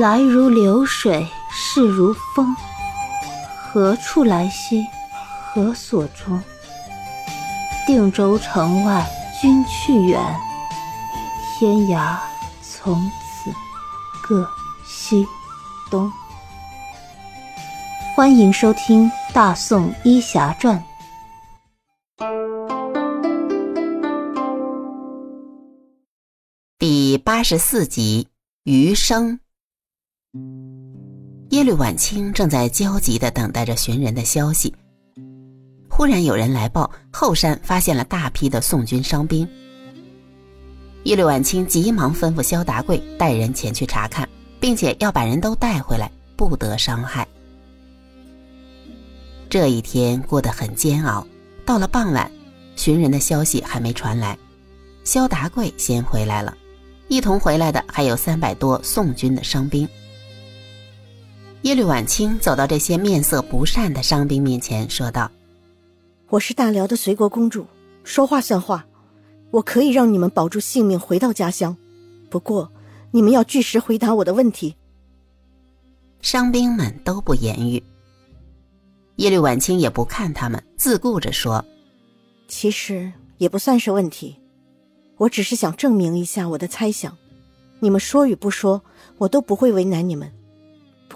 来如流水，逝如风。何处来兮？何所终？定州城外君去远，天涯从此各西东。欢迎收听《大宋医侠传》第八十四集《余生》。耶律婉清正在焦急的等待着寻人的消息，忽然有人来报后山发现了大批的宋军伤兵。耶律婉清急忙吩咐萧达贵带人前去查看，并且要把人都带回来，不得伤害。这一天过得很煎熬。到了傍晚，寻人的消息还没传来，萧达贵先回来了。一同回来的还有三百多宋军的伤兵。耶律婉清走到这些面色不善的伤兵面前，说道：“我是大辽的随国公主，说话算话。我可以让你们保住性命回到家乡，不过你们要据实回答我的问题。”伤兵们都不言语。耶律婉清也不看他们，自顾着说：“其实也不算是问题，我只是想证明一下我的猜想。你们说与不说，我都不会为难你们。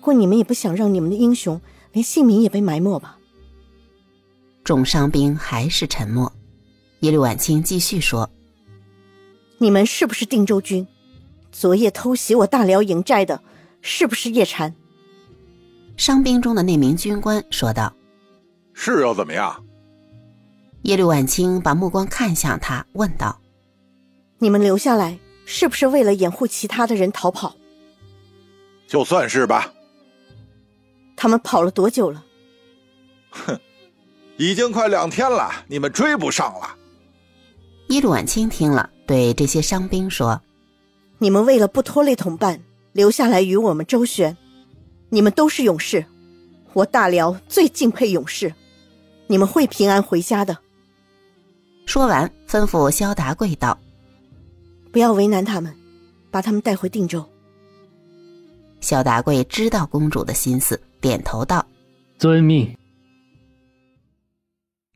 不过你们也不想让你们的英雄连姓名也被埋没吧？”众伤兵还是沉默。耶律婉清继续说：“你们是不是定州军？昨夜偷袭我大辽营寨的，是不是叶禅？”伤兵中的那名军官说道：“是又怎么样？”耶律婉清把目光看向他，问道：“你们留下来是不是为了掩护其他的人逃跑？”“就算是吧。”“他们跑了多久了？”“哼，已经快两天了，你们追不上了。”伊鲁婉清听了，对这些伤兵说：“你们为了不拖累同伴，留下来与我们周旋。”你们都是勇士，我大辽最敬佩勇士。你们会平安回家的。说完，吩咐萧达贵道：“不要为难他们，把他们带回定州。”萧达贵知道公主的心思，点头道：“遵命。”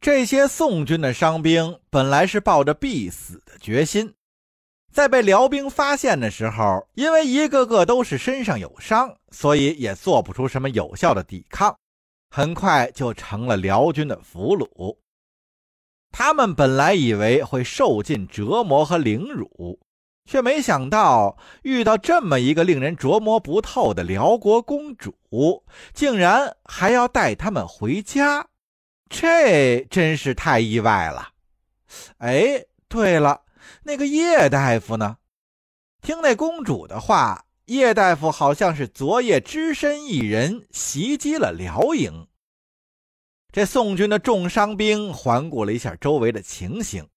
这些宋军的伤兵本来是抱着必死的决心。在被辽兵发现的时候，因为一个个都是身上有伤，所以也做不出什么有效的抵抗，很快就成了辽军的俘虏。他们本来以为会受尽折磨和凌辱，却没想到遇到这么一个令人琢磨不透的辽国公主，竟然还要带他们回家，这真是太意外了。哎，对了。那个叶大夫呢？听那公主的话，叶大夫好像是昨夜只身一人袭击了辽营。这宋军的重伤兵环顾了一下周围的情形，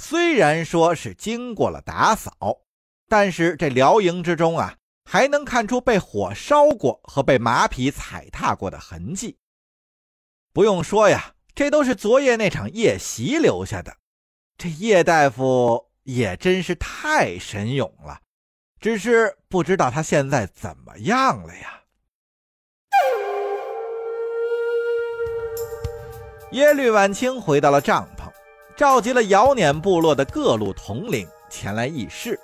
虽然说是经过了打扫，但是这辽营之中啊，还能看出被火烧过和被马匹踩踏过的痕迹。不用说呀，这都是昨夜那场夜袭留下的。这叶大夫也真是太神勇了，只是不知道他现在怎么样了呀？耶律婉清回到了帐篷，召集了姚撵部落的各路统领前来议事。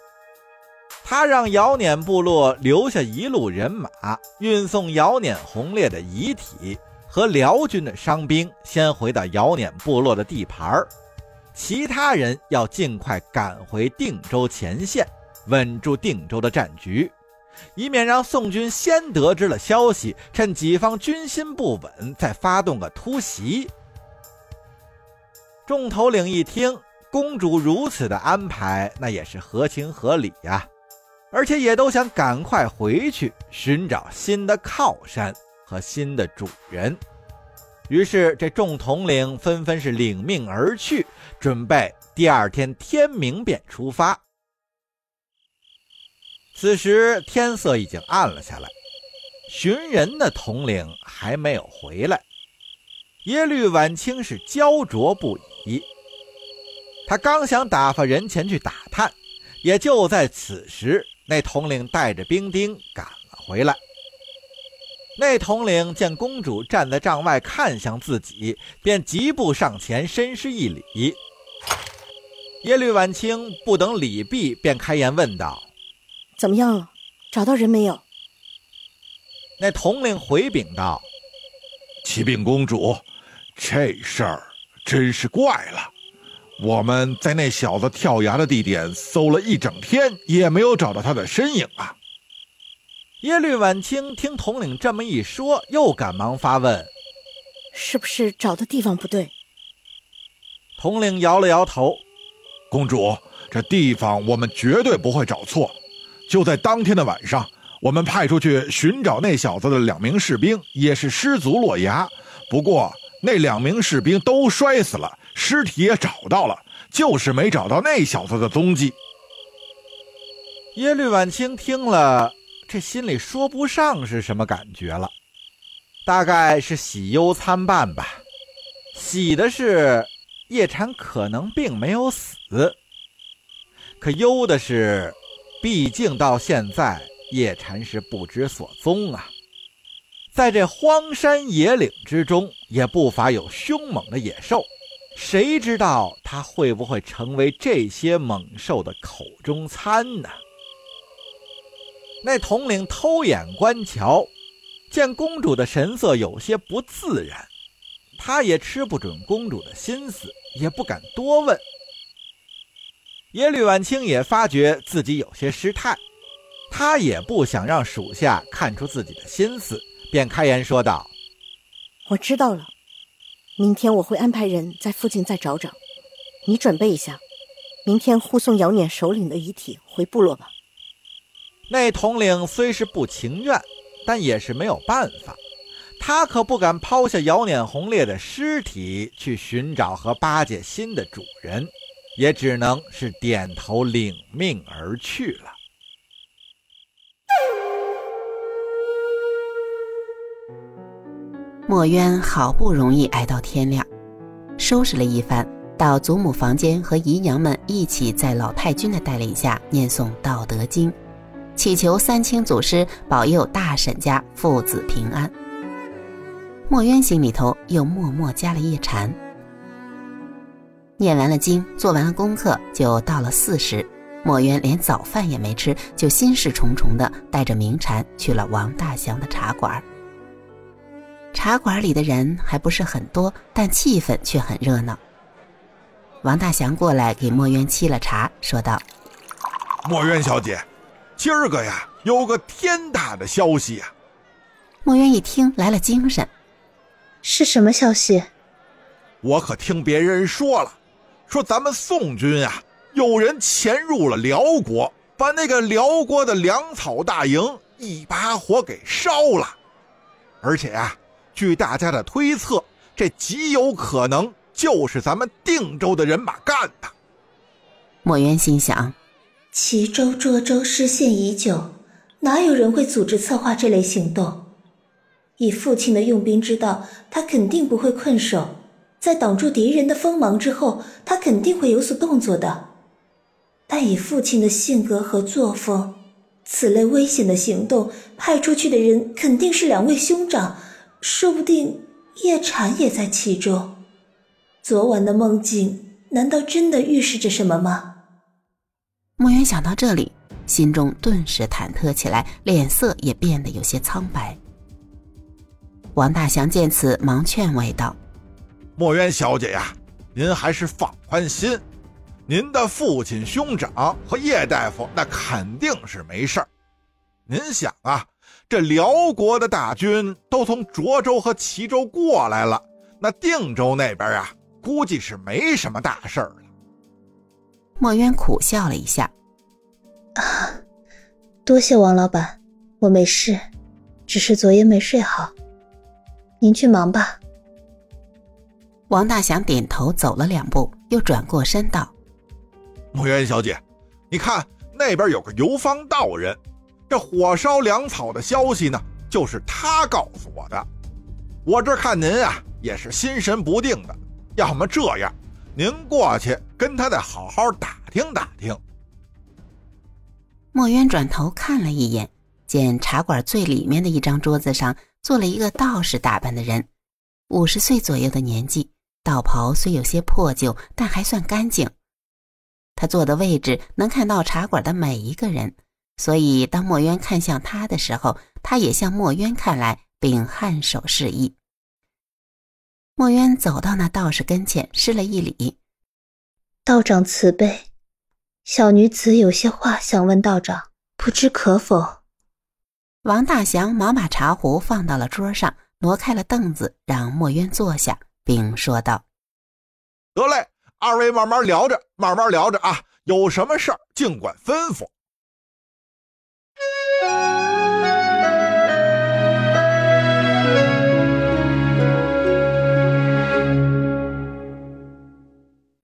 他让姚撵部落留下一路人马，运送姚撵红烈的遗体和辽军的伤兵，先回到姚撵部落的地盘儿。其他人要尽快赶回定州前线，稳住定州的战局，以免让宋军先得知了消息，趁己方军心不稳再发动个突袭。众头领一听，公主如此的安排，那也是合情合理呀，而且也都想赶快回去寻找新的靠山和新的主人。于是，这众统领纷纷是领命而去，准备第二天天明便出发。此时天色已经暗了下来，寻人的统领还没有回来。耶律晚清是焦灼不已，他刚想打发人前去打探，也就在此时，那统领带着兵丁赶了回来。那统领见公主站在帐外看向自己，便急步上前，深施一礼。耶律婉清不等礼毕，便开言问道：“怎么样了？找到人没有？”那统领回禀道：“启禀公主，这事儿真是怪了。”我们在那小子跳崖的地点搜了一整天，也没有找到他的身影啊！耶律婉清听统领这么一说，又赶忙发问：“是不是找的地方不对？”统领摇了摇头：“公主，这地方我们绝对不会找错。就在当天的晚上，我们派出去寻找那小子的两名士兵也是失足落崖，不过那两名士兵都摔死了。”尸体也找到了，就是没找到那小子的踪迹。耶律婉清听了，这心里说不上是什么感觉了，大概是喜忧参半吧。喜的是叶禅可能并没有死，可忧的是，毕竟到现在叶禅是不知所踪啊。在这荒山野岭之中，也不乏有凶猛的野兽。谁知道他会不会成为这些猛兽的口中餐呢？那统领偷眼观瞧，见公主的神色有些不自然，他也吃不准公主的心思，也不敢多问。耶律婉清也发觉自己有些失态，他也不想让属下看出自己的心思，便开言说道：“我知道了。”明天我会安排人在附近再找找，你准备一下，明天护送姚碾首领的遗体回部落吧。那统领虽是不情愿，但也是没有办法，他可不敢抛下姚碾红烈的尸体去寻找和巴结新的主人，也只能是点头领命而去了。墨渊好不容易挨到天亮，收拾了一番，到祖母房间和姨娘们一起在老太君的带领下念诵《道德经》，祈求三清祖师保佑大婶家父子平安。墨渊心里头又默默加了一禅。念完了经，做完了功课，就到了巳时，墨渊连早饭也没吃，就心事重重的带着明禅去了王大祥的茶馆。茶馆里的人还不是很多，但气氛却很热闹。王大祥过来给墨渊沏了茶，说道：“墨渊小姐，今儿个呀，有个天大的消息呀！”墨渊一听来了精神，是什么消息？我可听别人说了，说咱们宋军啊，有人潜入了辽国，把那个辽国的粮草大营一把火给烧了，而且啊。据大家的推测，这极有可能就是咱们定州的人马干的。墨渊心想：齐州、涿州失陷已久，哪有人会组织策划这类行动？以父亲的用兵之道，他肯定不会困守。在挡住敌人的锋芒之后，他肯定会有所动作的。但以父亲的性格和作风，此类危险的行动，派出去的人肯定是两位兄长。说不定叶禅也在其中。昨晚的梦境难道真的预示着什么吗？莫言想到这里，心中顿时忐忑起来，脸色也变得有些苍白。王大祥见此，忙劝慰道：“墨渊小姐呀，您还是放宽心，您的父亲、兄长和叶大夫那肯定是没事儿。您想啊。”这辽国的大军都从涿州和齐州过来了，那定州那边啊，估计是没什么大事了。墨渊苦笑了一下：“啊，多谢王老板，我没事，只是昨夜没睡好。您去忙吧。”王大祥点头走了两步，又转过身道：“墨渊小姐，你看那边有个游方道人。”这火烧粮草的消息呢，就是他告诉我的。我这看您啊，也是心神不定的。要么这样，您过去跟他再好好打听打听。墨渊转头看了一眼，见茶馆最里面的一张桌子上坐了一个道士打扮的人，五十岁左右的年纪，道袍虽有些破旧，但还算干净。他坐的位置能看到茶馆的每一个人，所以当墨渊看向他的时候，他也向墨渊看来，并颔首示意。墨渊走到那道士跟前，施了一礼：“道长慈悲，小女子有些话想问道长，不知可否？”王大祥忙把茶壶放到了桌上，挪开了凳子，让墨渊坐下，并说道：“得嘞。”二位慢慢聊着，慢慢聊着啊！有什么事儿尽管吩咐。Bye.